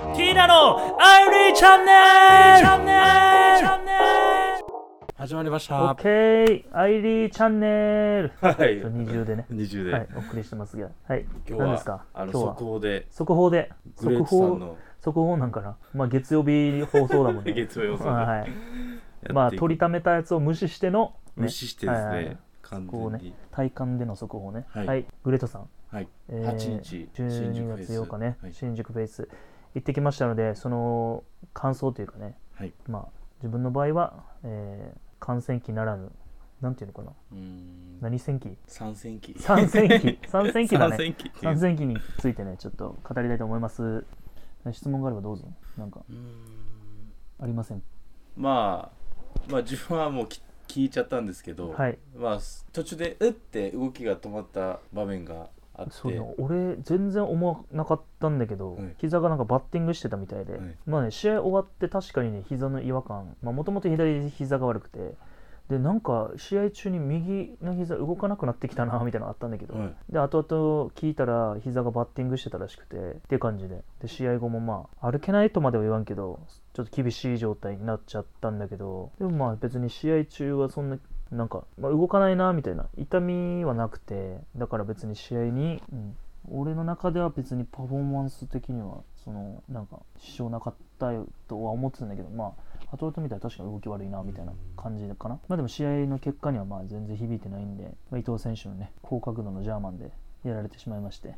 ティーナのアイリーチャンネル。チャンネル始まりましオッた。ケー、アイリーチャンネル。はい。二重でね、二重で、はい、お送りしてますが、はい、今日は何ですか？あの今日は。速報で。速報で、グレー速報、トさんの。速報？なんかな？まあ月曜日放送だもんね。月曜予想ではい。まあ取りためたやつを無視しての、ね。無視してですね、はいはい完全に、体感での速報ね。はい。はい、グレートさん。はい、えー8日新12宿フェイス月8日ね、はい。新宿フェイス行ってきましたので、その感想というかね、はい、まあ自分の場合は、えー、感染期ならぬ、なんていうのかな。何戦期？三戦期、三戦期。三戦期だね。三戦期についてねちょっと語りたいと思います。質問があればどうぞ。なんかありません。まあ、まあ自分はもうき聞いちゃったんですけど、はい。まあ途中でうって動きが止まった場面があって、そうだ俺全然思わなかったんだけど、はい膝がなんかバッティングしてたみたいで、はいまあね試合終わって確かにね膝の違和感もともと左膝が悪くてでなんか試合中に右の膝動かなくなってきたなみたいなのあったんだけど、はい。で後々聞いたら膝がバッティングしてたらしくてっていう感じで。で試合後もまあ歩けないとまでは言わんけどちょっと厳しい状態になっちゃったんだけどでもまあ別に試合中はそんななんか、まあ、動かないなみたいな痛みはなくてだから別に試合に、うん、俺の中では別にパフォーマンス的にはそのなんか支障なかったよとは思ってたんだけどまあ後々見たら確かに動き悪いなみたいな感じかな、まあでも試合の結果にはまあ全然響いてないんで、まあ、伊藤選手のね高角度のジャーマンでやられてしまいましてっ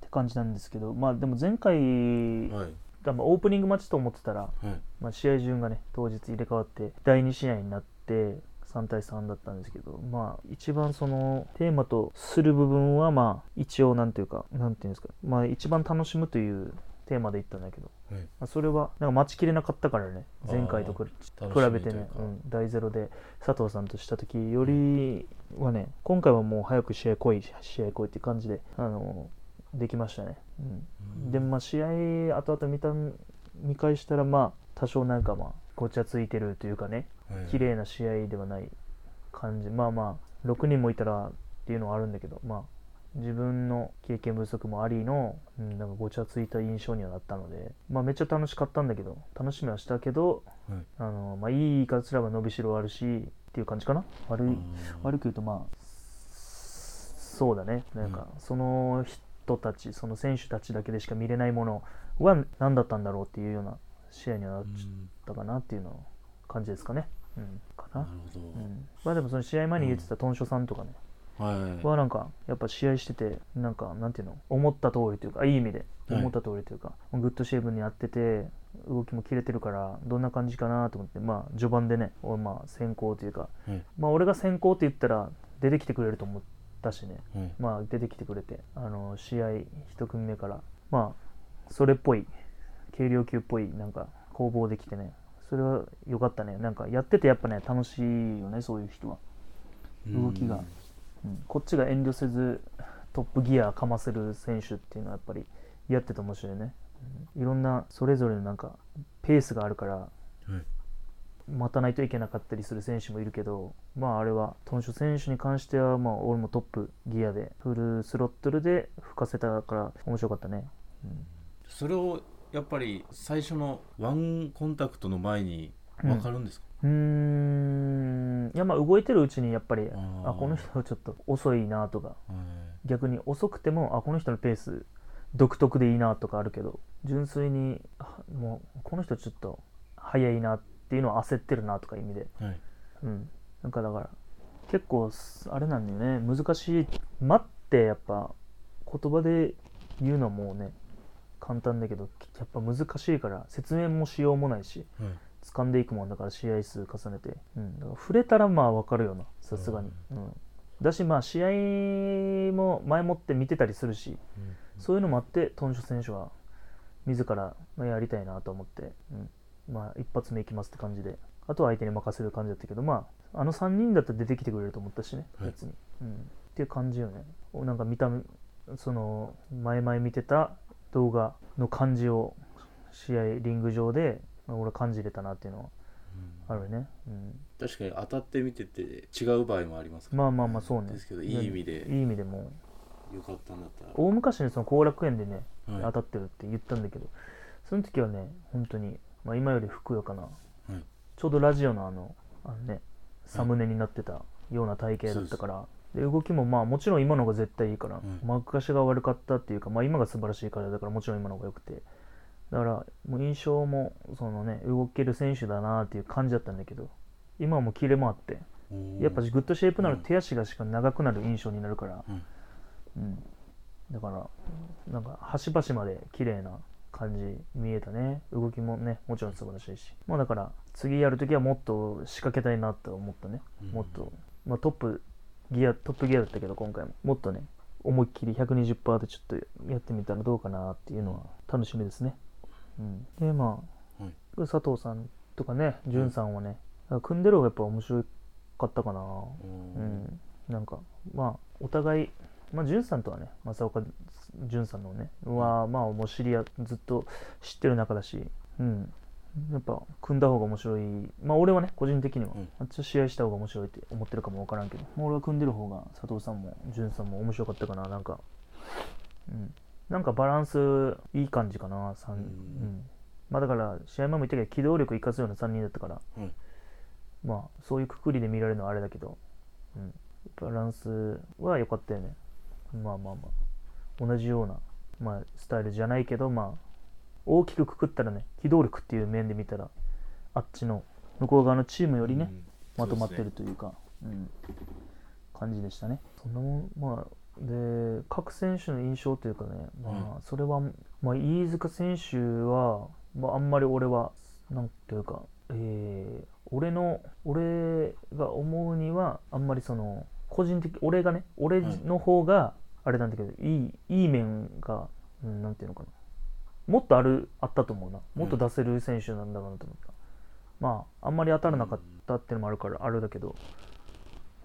て感じなんですけどまあでも前回、はい、多分オープニングマッチと思ってたら、はい、まあ、試合順がね当日入れ替わって第2試合になって3対3だったんですけどまあ一番そのテーマとする部分はまあ一応なんていうかなんていうんですかまあ一番楽しむというテーマで言ったんだけど、はい。まあ、それはなんか待ちきれなかったからね前回と比べてねうん、第ゼロで佐藤さんとした時よりはね今回はもう早く試合来い試合来いっていう感じであのできましたね、うん、でまあ試合後々見た見返したらまあ多少なんかまあごちゃついてるというかねはい綺麗な試合ではない感じ。まあまあ6人もいたらっていうのはあるんだけどまあ自分の経験不足もありの、うん、なんかごちゃついた印象にはなったのでまあめっちゃ楽しかったんだけど楽しみはしたけどはい。あの、まあ、いい言い方すれば伸びしろあるしっていう感じかな。悪い悪く言うとまあそうだね。なんかその人たちその選手たちだけでしか見れないものは何だったんだろうっていうような試合にはなっったかなっていうの感じですかね、うん、かな。なるほど、うん、まあでもその試合前に言ってたトンショさんとかね、はい、はなんかやっぱ試合しててなんかなんていうの？思った通りというかいい意味ではい。思った通りというか、グッドシェイブにやってて動きも切れてるからどんな感じかなと思ってまあ序盤でね俺まあ先行というかはい、まあ俺が先行って言ったら出てきてくれると思ったしね。はい、まあ出てきてくれてあの試合1組目からまあそれっぽい軽量級っぽいなんか攻防できてね。それは良かったね。なんかやっててやっぱね楽しいよねそういう人は、動きが。うん、こっちが遠慮せずトップギアかませる選手っていうのはやっぱりやってて面白いね、うん。いろんなそれぞれのなんかペースがあるからはい。待たないといけなかったりする選手もいるけど、まああれは、トンショ選手に関しては、まあ俺もトップギアで、フルスロットルで吹かせたから面白かったね。それをやっぱり最初のワンコンタクトの前に分かるんですか、うーん、いやまあ動いてるうちにやっぱり、あこの人ちょっと遅いなとか、はい。逆に遅くても、あ、この人のペース独特でいいなとかあるけど、純粋に、あもうこの人ちょっと速いなっていうのは焦ってるなとか意味で、はい。うん、なんかだから結構すあれなんだよね。難しい。待ってやっぱ言葉で言うのはもうね簡単だけどやっぱ難しいから説明もしようもないしはい掴んでいくもんだから試合数重ねて、うん、だから触れたらまあ分かるよなさすがに、うん、だしまあ試合も前もって見てたりするしそういうのもあってトンショ選手は自らまあやりたいなと思って、うん、まあ一発目いきますって感じで。あとは相手に任せる感じだったけどまああの3人だったら出てきてくれると思ったしねはい。別に、うん、っていう感じよね。おなんか見た目その前々見てた動画の感じを試合リング上でまあ俺感じれたなっていうのはあるね、うん、確かに当たってみてて違う場合もありますから。まあまあまあそうね。ですけどいい意味でいい意味でも。よかったんだったら大昔にその後楽園でね、はい。当たってるって言ったんだけどその時はね本当に、まあ、今よりふくよかな、い。ちょうどラジオのあのあのねサムネになってたような体型だったから、で動きもまあもちろん今の方が絶対いいから、うん。昔が悪かったっていうか、まあ、今が素晴らしいからだからもちろん今の方が良くて。だからもう印象もそのね動ける選手だなっていう感じだったんだけど今はもうキレもあってやっぱグッドシェイプなるうん。手足がしか長くなる印象になるから、うん。うん、だからなんか端々まで綺麗な感じ見えたね。動きもねもちろん素晴らしいし。まあだから次やるときはもっと仕掛けたいなって思ったね、うん。もっと、まあ、トップギアトップギアだったけど今回も。もっとね思いっきり120%でちょっとやってみたらどうかなっていうのは楽しみですね、うん、でまあ、はい。佐藤さんとかね潤さんはね、組んでる方がやっぱ面白かったかな。うん、なんかまあお互いまあ潤さんとはね正岡潤さんのねはまあもう知り合ずっと知ってる仲だしうんやっぱ組んだ方が面白い。まあ俺はね個人的には、うん。あっちと試合した方が面白いって思ってるかもわからんけど。まあ俺は組んでる方が佐藤さんも潤さんも面白かったかななんかうん。なんかバランスいい感じかな三うん。うん。まあだから試合前も言ったけど機動力生かすような3人だったから。はいまあそういうくくりで見られるのはあれだけど、うん、バランスは良かったよね。まあまあまあ。同じような、まあ、スタイルじゃないけどまあ大きくくくったらね機動力っていう面で見たらあっちの向こう側のチームよりね、うんまとまってるというかうん、感じでしたね。そんなもんまあで各選手の印象というかねまあそれは、まあ、飯塚選手は、まあ、あんまり俺はなんていうかえー俺の俺が思うにはあんまりその個人的俺がね俺の方があれなんだけど、いいいい面が、うん、なんていうのかなもっとあるあったと思うな。もっと出せる選手なんだろうなと思った、まああんまり当たらなかったっていうのもあるからあれだけど、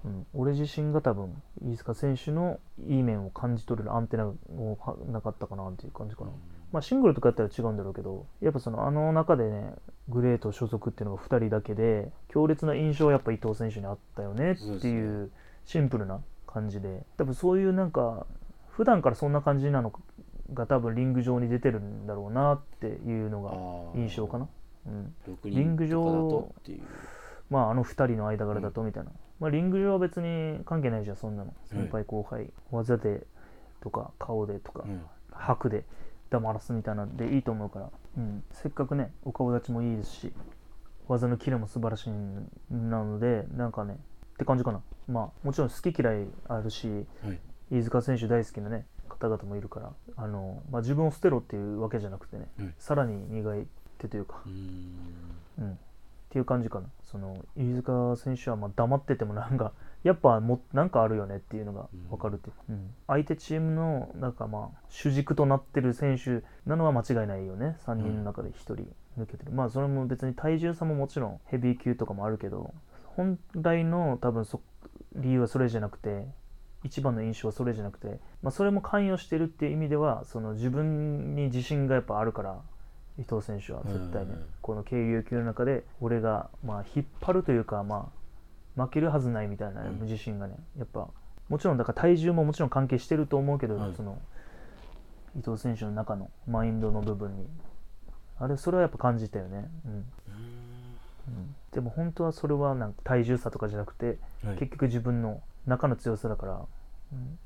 うん、俺自身が多分飯塚選手のいい面を感じ取れるアンテナをはなかったかなっていう感じかな、まあ、シングルとかやったら違うんだろうけどやっぱそのあの中でねグレート所属っていうのが2人だけで強烈な印象はやっぱ伊藤選手にあったよねっていうシンプルな感じで。多分そういうなんか普段からそんな感じなのが多分リング上に出てるんだろうなっていうのが印象かな、うん、六リング上まああの2人の間柄だとみたいな、まあ、リング上は別に関係ないじゃんそんなの。先輩後輩、技でとか顔でとか、うん。白で黙らすみたいなんでいいと思うから、うん、せっかくねお顔立ちもいいですし技のキレも素晴らしいなのでなんかねって感じかな。まあもちろん好き嫌いあるしはい。飯塚選手大好きなね方々もいるからあの、まあ、自分を捨てろっていうわけじゃなくてね、うん。さらに磨いてというか。うーん。うん、っていう感じかな。その飯塚選手はまあ黙っててもなんか やっぱもなんかあるよねっていうのが分かるっていう、うん。相手チームのなんかまあ主軸となってる選手なのは間違いないよね。3人の中で1人抜けてる、まあそれも別に体重差ももちろんヘビー級とかもあるけど本来の多分そ理由はそれじゃなくて一番の印象はそれじゃなくて、まあ、それも関与してるっていう意味ではその自分に自信がやっぱあるから伊藤選手は絶対ねうんこの軽量級の中で俺がまあ引っ張るというかまあ負けるはずないみたいなうん。自信がねやっぱもちろんだから体重ももちろん関係してると思うけど、はいその伊藤選手の中のマインドの部分に。あれそれはやっぱ感じたよね、うん。うん、でも本当はそれはなんか体重差とかじゃなくて、はい。結局自分の中の強さだから、うん、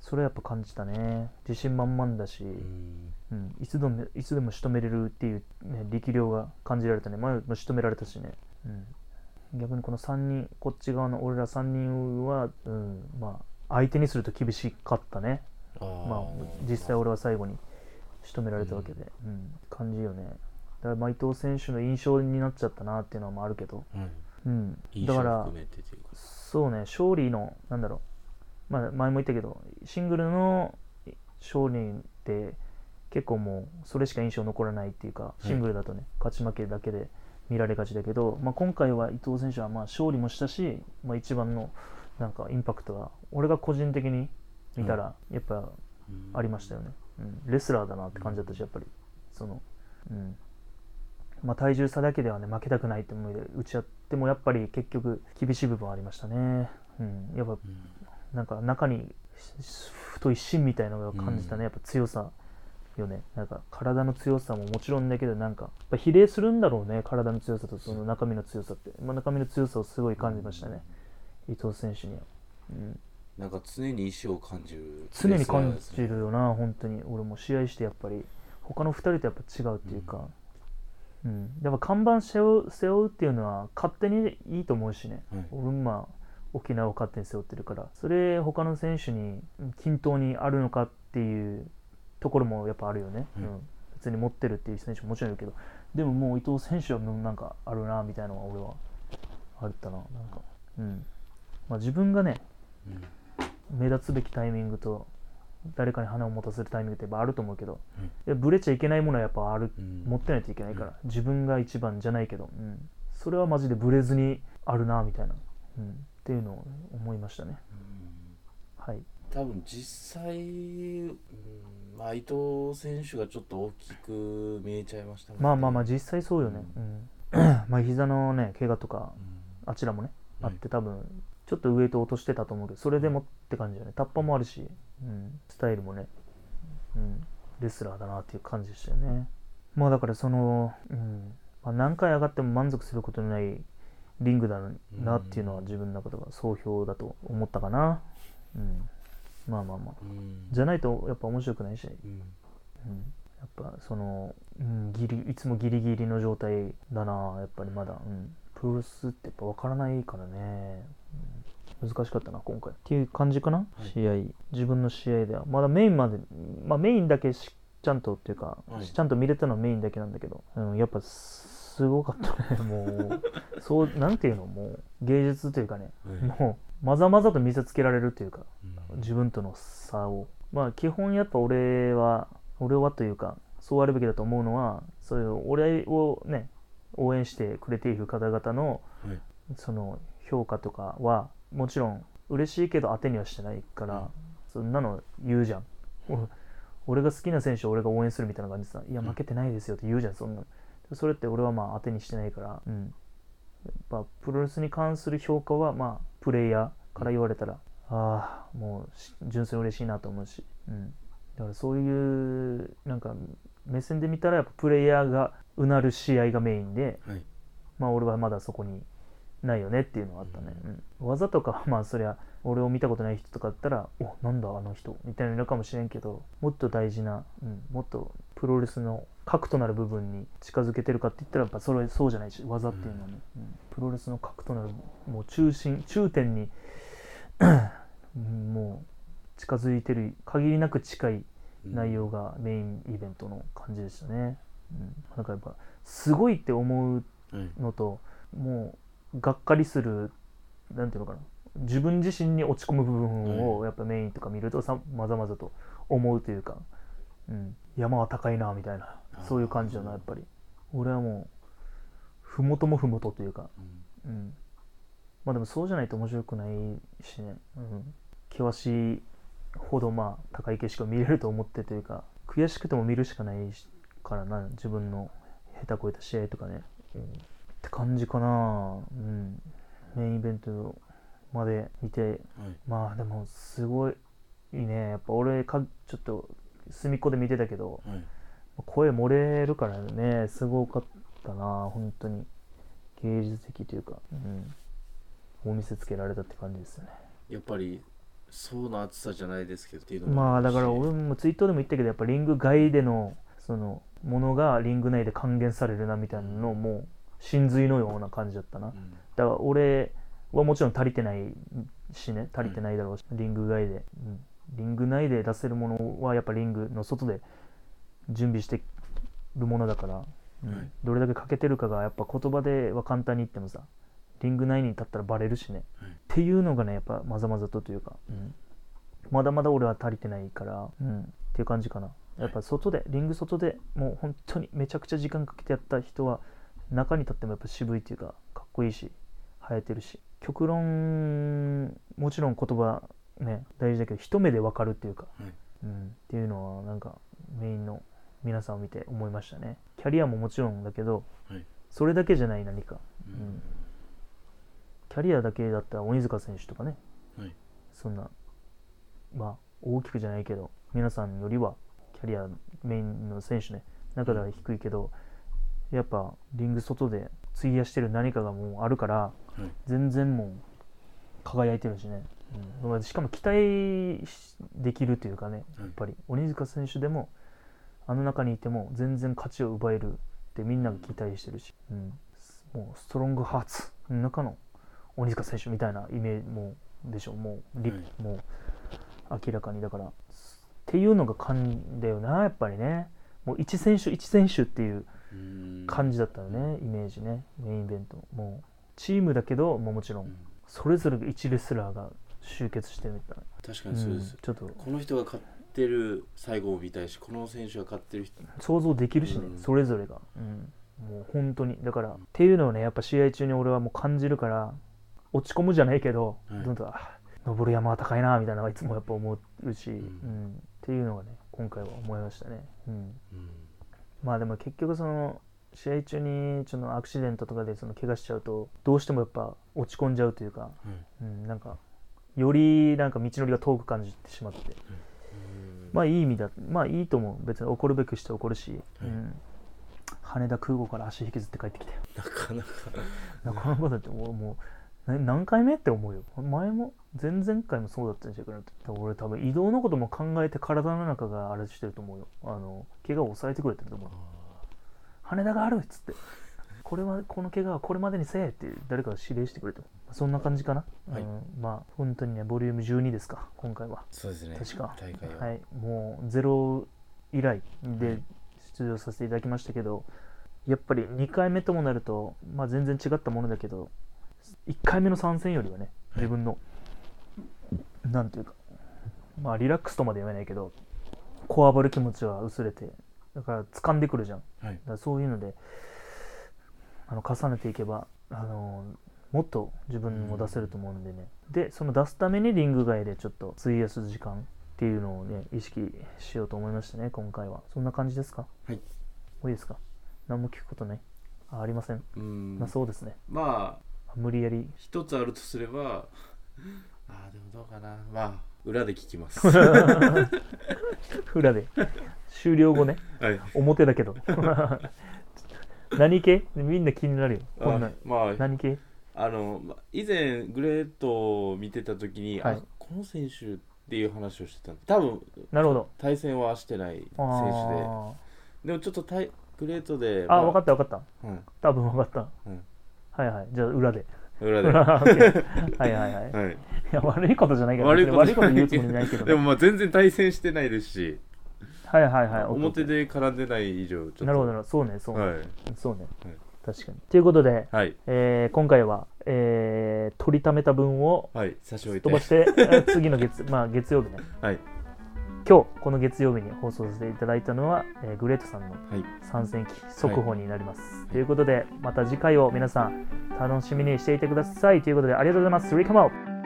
それはやっぱ感じたね。自信満々だし、うん。うん、いつでもいつでも仕留めれるっていう、ね、力量が感じられたね。前も仕留められたしね、うん、逆にこの3人こっち側の俺ら3人は、うん、まあ相手にすると厳しかったね。まあ実際俺は最後に仕留められたわけで、うん。感じよね。だからまあ伊藤選手の印象になっちゃったなっていうのもあるけど、はいうん、印象だからそうね。勝利のなんだろう、まあ、前も言ったけどシングルの勝利って結構もうそれしか印象残らないっていうかい。シングルだとね、勝ち負けだけで見られがちだけど、まあ、今回は伊藤選手はまあ勝利もしたし、まあ、一番のなんかインパクトが俺が個人的に見たらやっぱうんありましたよね、うん、レスラーだなって感じだったしやっぱり。そのうん。まあ体重差だけではね負けたくないって思いで打ち合ってもやっぱり結局厳しい部分はありましたね。うん。やっぱうんなんか中にし太い芯みたいなのが感じたね、うん。やっぱ強さよね。なんか体の強さももちろんだけどなんかやっぱ比例するんだろうね。体の強さとその中身の強さって、まあ、中身の強さをすごい感じましたね、伊藤選手には、うん、なんか常に意志を感じる常に感じるるよな本当に。俺も試合してやっぱり。他の2人とやっぱ違うっていうか、うん。やっぱ看板背負う背負うっていうのは勝手にいいと思うしね、はい。俺もまあ沖縄を勝手に背負ってるからそれ他の選手に均等にあるのかっていうところもやっぱあるよね、はいうん、別に持ってるっていう選手ももちろんいるけどでももう伊藤選手はもうなんかあるなみたいなのは俺はあったな。なんかうん。まあ自分がねうん。目立つべきタイミングと誰かに花を持たせるタイミングってやっぱあると思うけど、うん。ブレちゃいけないものはやっぱある、うん。持ってないといけないから、自分が一番じゃないけど、うん、それはマジでブレずにあるなみたいな、うん、っていうのを思いましたね。はい。多分実際、うんまあ、伊藤選手がちょっと大きく見えちゃいましたね。まあまあまあ実際そうよね、うん。まあ膝のね怪我とかうん。あちらもね、あはい。って多分ちょっとウエイト落としてたと思うけどそれでもって感じだよね。タッパもあるし、うん、スタイルもね、うん、レスラーだなっていう感じでしたよね。まあだからその、うん。まあ、何回上がっても満足することのないリングだなっていうのは自分の中では総評だと思ったかな、うん、まあまあまあ。うん。じゃないとやっぱ面白くないし、うん。うん、やっぱその、うん、ギリいつもギリギリの状態だな。やっぱりまだ、うん、プロレスってやっぱ分からないからね、うん、難しかったな今回。っていう感じかな、はい。試合。自分の試合では。まだメインまで、まあ、メインだけしちゃんとっていうか、はい。ちゃんと見れたのはメインだけなんだけど、うん、やっぱすごかったね。もう。そうなんていうのもう芸術というかね、はいもうまざまざと見せつけられるというかうん。自分との差を。まあ基本やっぱ俺は俺はというかそうあるべきだと思うのはそういう俺をね応援してくれている方々のはい。その評価とかはもちろん嬉しいけど当てにはしてないから、うん。そんなの言うじゃん。お俺が好きな選手を俺が応援するみたいな感じでさいやうん。負けてないですよって言うじゃんそんなのそれって俺はまあ当てにしてないから、うん、やっぱプロレスに関する評価はまあプレイヤーから言われたら、ああ。もうし純粋に嬉しいなと思うし、うん、だからそういうなんか目線で見たらやっぱプレイヤーがうなる試合がメインではい。まあ俺はまだそこにないよねっていうのはあったね、うん。技とかはまあそりゃ俺を見たことない人とかだったらおなんだあの人みたいなのかもしれんけどもっと大事な、うん、もっとプロレスの核となる部分に近づけてるかって言ったらやっぱそれそうじゃないし技っていうのはね、うん。プロレスの核となるもう中心中点にうんもう近づいてる限りなく近い内容がメインイベントの感じでしたね、うん、なんかやっぱすごいって思うはい。のともうがっかりするなんていうのかな。自分自身に落ち込む部分をやっぱメインとか見るとさまざまざと思うというか、うん、山は高いなみたいなそういう感じだなやっぱり。俺はもうふもともふもとというか、うん。うん、まあでもそうじゃないと面白くないしね、うん、険しいほどまあ高い景色を見れると思ってというか悔しくても見るしかないしからな自分の下手こいた試合とかね、うん感じかな。うん。メインイベントまで見て。はい。まあでもすごいね。やっぱ俺かちょっと隅っこで見てたけど。はい。声漏れるからね。すごかったな。本当に。芸術的というか、うん、お見せつけられたって感じですよね。やっぱり層の厚さじゃないですけどっていうのもまあだから俺もツイートでも言ったけどやっぱリング外でのそのものがリング内で還元されるなみたいなのもう真髄のような感じだったな。だうん。から俺はもちろん足りてないしね。足りてないだろうし、リング外で、うん、リング内で出せるものはやっぱリングの外で準備してるものだから、うん。はい。どれだけ欠けてるかがやっぱ言葉では簡単に言ってもさリング内に立ったらバレるしね、はい。っていうのがねやっぱまざまざとというか、うん。まだまだ俺は足りてないから、うん、っていう感じかな。やっぱ外でリング外でもう本当にめちゃくちゃ時間かけてやった人は中に立ってもやっぱ渋いっていうかかっこいいし生えてるし。極論もちろん言葉ね大事だけど一目で分かるっていうか、はい。うん、っていうのはなんかメインの皆さんを見て思いましたね。キャリアももちろんだけどはい。それだけじゃない何か。ううんん。キャリアだけだったら鬼塚選手とかね。はい。そんなまあ大きくじゃないけど皆さんよりはキャリアメインの選手ね中では低いけどやっぱリング外で費やしてる何かがもうあるからはい。全然もう輝いてるしね、うん。まあしかも期待しできるというかねやっぱり。鬼塚選手でもあの中にいても全然勝ちを奪えるってみんなが期待してるし、うん、もうストロングハーツの中の鬼塚選手みたいなイメージもでしょもうリ、はい。もう明らかにだから。っていうのが感だよなやっぱりね。もう一選手一選手っていううん感じだったよね、イメージねメインイベントも。うチームだけどもうもちろうん。んそれぞれが1レスラーが集結してみたい。な、確かにそうです、んちょっと。この人が勝ってる最後を見たいしこの選手が勝ってる人。想像できるしね、うん。それぞれが、うん、もう本当に。だから、っていうのをねやっぱ試合中に俺はもう感じるから落ち込むじゃないけど、はい。どんどんあ登る山は高いなみたいなのはいつもやっぱ思うし、うん。ん。っていうのがね今回は思いましたね、うん、うん。まあでも結局その試合中にちょっとアクシデントとかでその怪我しちゃうとどうしてもやっぱ落ち込んじゃうというか、はいうん、なんかよりなんか道のりが遠く感じてしまって。まあいい意味だまあいいと思う。別に怒るべくして怒るし、うん、羽田空港から足引きずって帰ってきたよ。なかなか。なかなかだってもうもうな何回目って思うよ。前も前々回もそうだったんじゃないかな俺多分移動のことも考えて体の中があれしてると思うよ。あの怪我を抑えてくれてると思う羽田があるっつって。これはこの怪我はこれまでにせえって誰かが指令してくれてそんな感じかな、はい。うん、まあ本当にねボリューム12ですか今回は。そうですね。確か。大会は、はい、もうゼロ以来はでい。出場させていただきましたけど、やっぱり2回目ともなると、まあ、全然違ったものだけど1回目の参戦よりはね自分の、なんていうかまあリラックスとまで言わないけどこわばる気持ちは薄れてだから掴んでくるじゃん。はい。だからそういうのであの重ねていけばあのもっと自分も出せると思うんでね、でその出すためにリング外でちょっと費やす時間っていうのをね意識しようと思いましたね今回は。そんな感じですか？はい。もういいですか？何も聞くことない？あありません、うん。まあそうですね。まあ無理やり。一つあるとすればああでもどうかな。まあ裏で聞きます。裏で終了後ね。はい。表だけど。何系？みんな気になるよ。こんなあまあ何系？あのま以前グレートを見てた時に、はい。あこの選手っていう話をしてたん多分なるほど。対戦はしてない選手で。あでもちょっと対グレートでーあ分かっった分かった。た、うん。多分分かった、うん。はいはい。じゃあ裏で。裏で。はいはいはい、い、はい。や悪いことじゃないけど悪いこと別に悪いこと言うつもりないけど、でもまあ全然対戦してないですし、はいはいはい表で絡んでない以上ちょっと。なるほどなるほど。そうねそうね、はい。そうね、はい。確かに。ということで、はい。えー今回は、えー取りためた分をはい差し置いて。飛ばして、えー次の月まあ月曜日ね。はい。今日この月曜日に放送させていただいたのは、えーグレートさんのはい。参戦期速報になります、ということでまた次回を皆さん楽しみにしていてください。ということでありがとうございます。Recome out